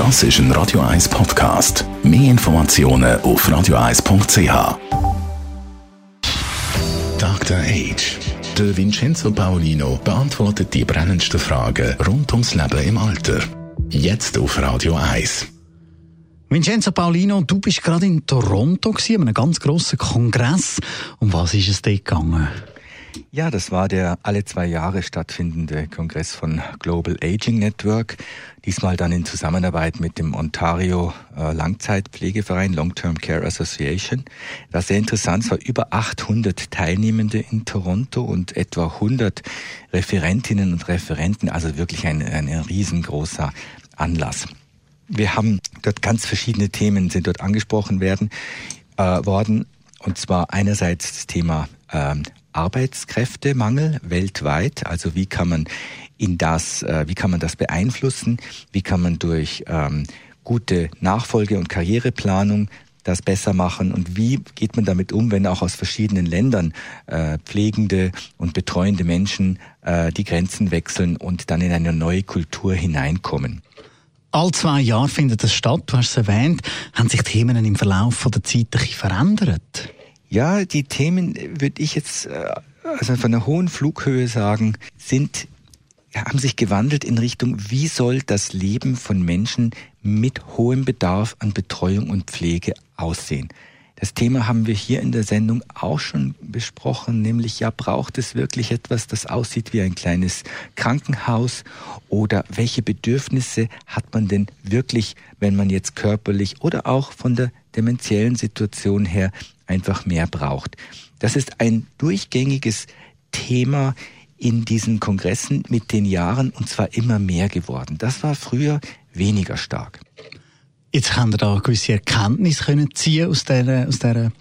Das ist ein Radio 1 Podcast. Mehr Informationen auf radio1.ch. Dr. Age. Der Vincenzo Paolino beantwortet die brennendsten Fragen rund ums Leben im Alter. Jetzt auf Radio 1. Vincenzo Paolino, du bist gerade in Toronto gewesen, einem ganz grossen Kongress. Um was ist es dort gegangen? Ja, das war der alle zwei Jahre stattfindende Kongress von Global Aging Network. Diesmal dann in Zusammenarbeit mit dem Ontario äh, Langzeitpflegeverein Long Term Care Association. War sehr interessant. Es war über 800 Teilnehmende in Toronto und etwa 100 Referentinnen und Referenten. Also wirklich ein, ein riesengroßer Anlass. Wir haben dort ganz verschiedene Themen sind dort angesprochen werden äh, worden. Und zwar einerseits das Thema ähm, Arbeitskräftemangel weltweit. Also wie kann man in das, äh, wie kann man das beeinflussen? Wie kann man durch ähm, gute Nachfolge- und Karriereplanung das besser machen und wie geht man damit um, wenn auch aus verschiedenen Ländern äh, pflegende und betreuende Menschen äh, die Grenzen wechseln und dann in eine neue Kultur hineinkommen? All zwei Jahre findet das statt, du hast es erwähnt. Haben sich Themen im Verlauf der Zeit ein bisschen verändert? Ja, die Themen, würde ich jetzt äh, also von einer hohen Flughöhe sagen, sind haben sich gewandelt in Richtung, wie soll das Leben von Menschen mit hohem Bedarf an Betreuung und Pflege aussehen. Das Thema haben wir hier in der Sendung auch schon besprochen, nämlich ja, braucht es wirklich etwas, das aussieht wie ein kleines Krankenhaus oder welche Bedürfnisse hat man denn wirklich, wenn man jetzt körperlich oder auch von der dementiellen Situation her einfach mehr braucht. Das ist ein durchgängiges Thema in diesen Kongressen mit den Jahren und zwar immer mehr geworden. Das war früher weniger stark. Jetzt haben wir da gewisse Erkenntnisse können ziehen aus der, aus der,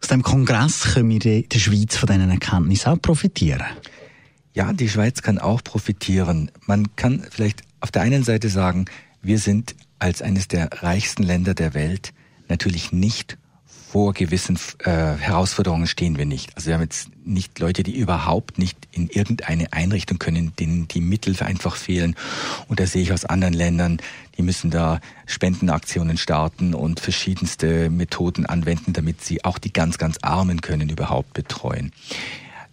aus dem Kongress. Können wir in der Schweiz von diesen Erkenntnissen auch profitieren? Ja, die Schweiz kann auch profitieren. Man kann vielleicht auf der einen Seite sagen, wir sind als eines der reichsten Länder der Welt natürlich nicht vor gewissen äh, Herausforderungen stehen wir nicht. Also wir haben jetzt nicht Leute, die überhaupt nicht in irgendeine Einrichtung können, denen die Mittel einfach fehlen. Und da sehe ich aus anderen Ländern, die müssen da Spendenaktionen starten und verschiedenste Methoden anwenden, damit sie auch die ganz, ganz Armen können überhaupt betreuen.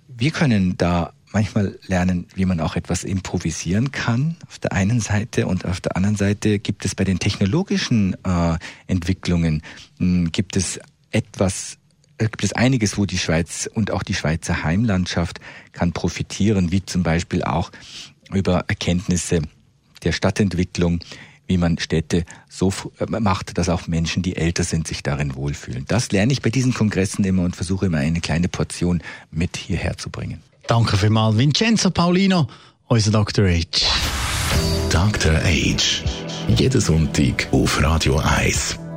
Wir können da manchmal lernen, wie man auch etwas improvisieren kann auf der einen Seite und auf der anderen Seite gibt es bei den technologischen äh, Entwicklungen mh, hm, gibt es etwas gibt es einiges, wo die Schweiz und auch die Schweizer Heimlandschaft kann profitieren, wie zum Beispiel auch über Erkenntnisse der Stadtentwicklung, wie man Städte so äh, macht, dass auch Menschen, die älter sind, sich darin wohlfühlen. Das lerne ich bei diesen Kongressen immer und versuche immer eine kleine Portion mit hierher zu bringen. Danke vielmals, Vincenzo Paulino, unser Dr. H. Dr. H. Jeden Sonntag auf Radio 1.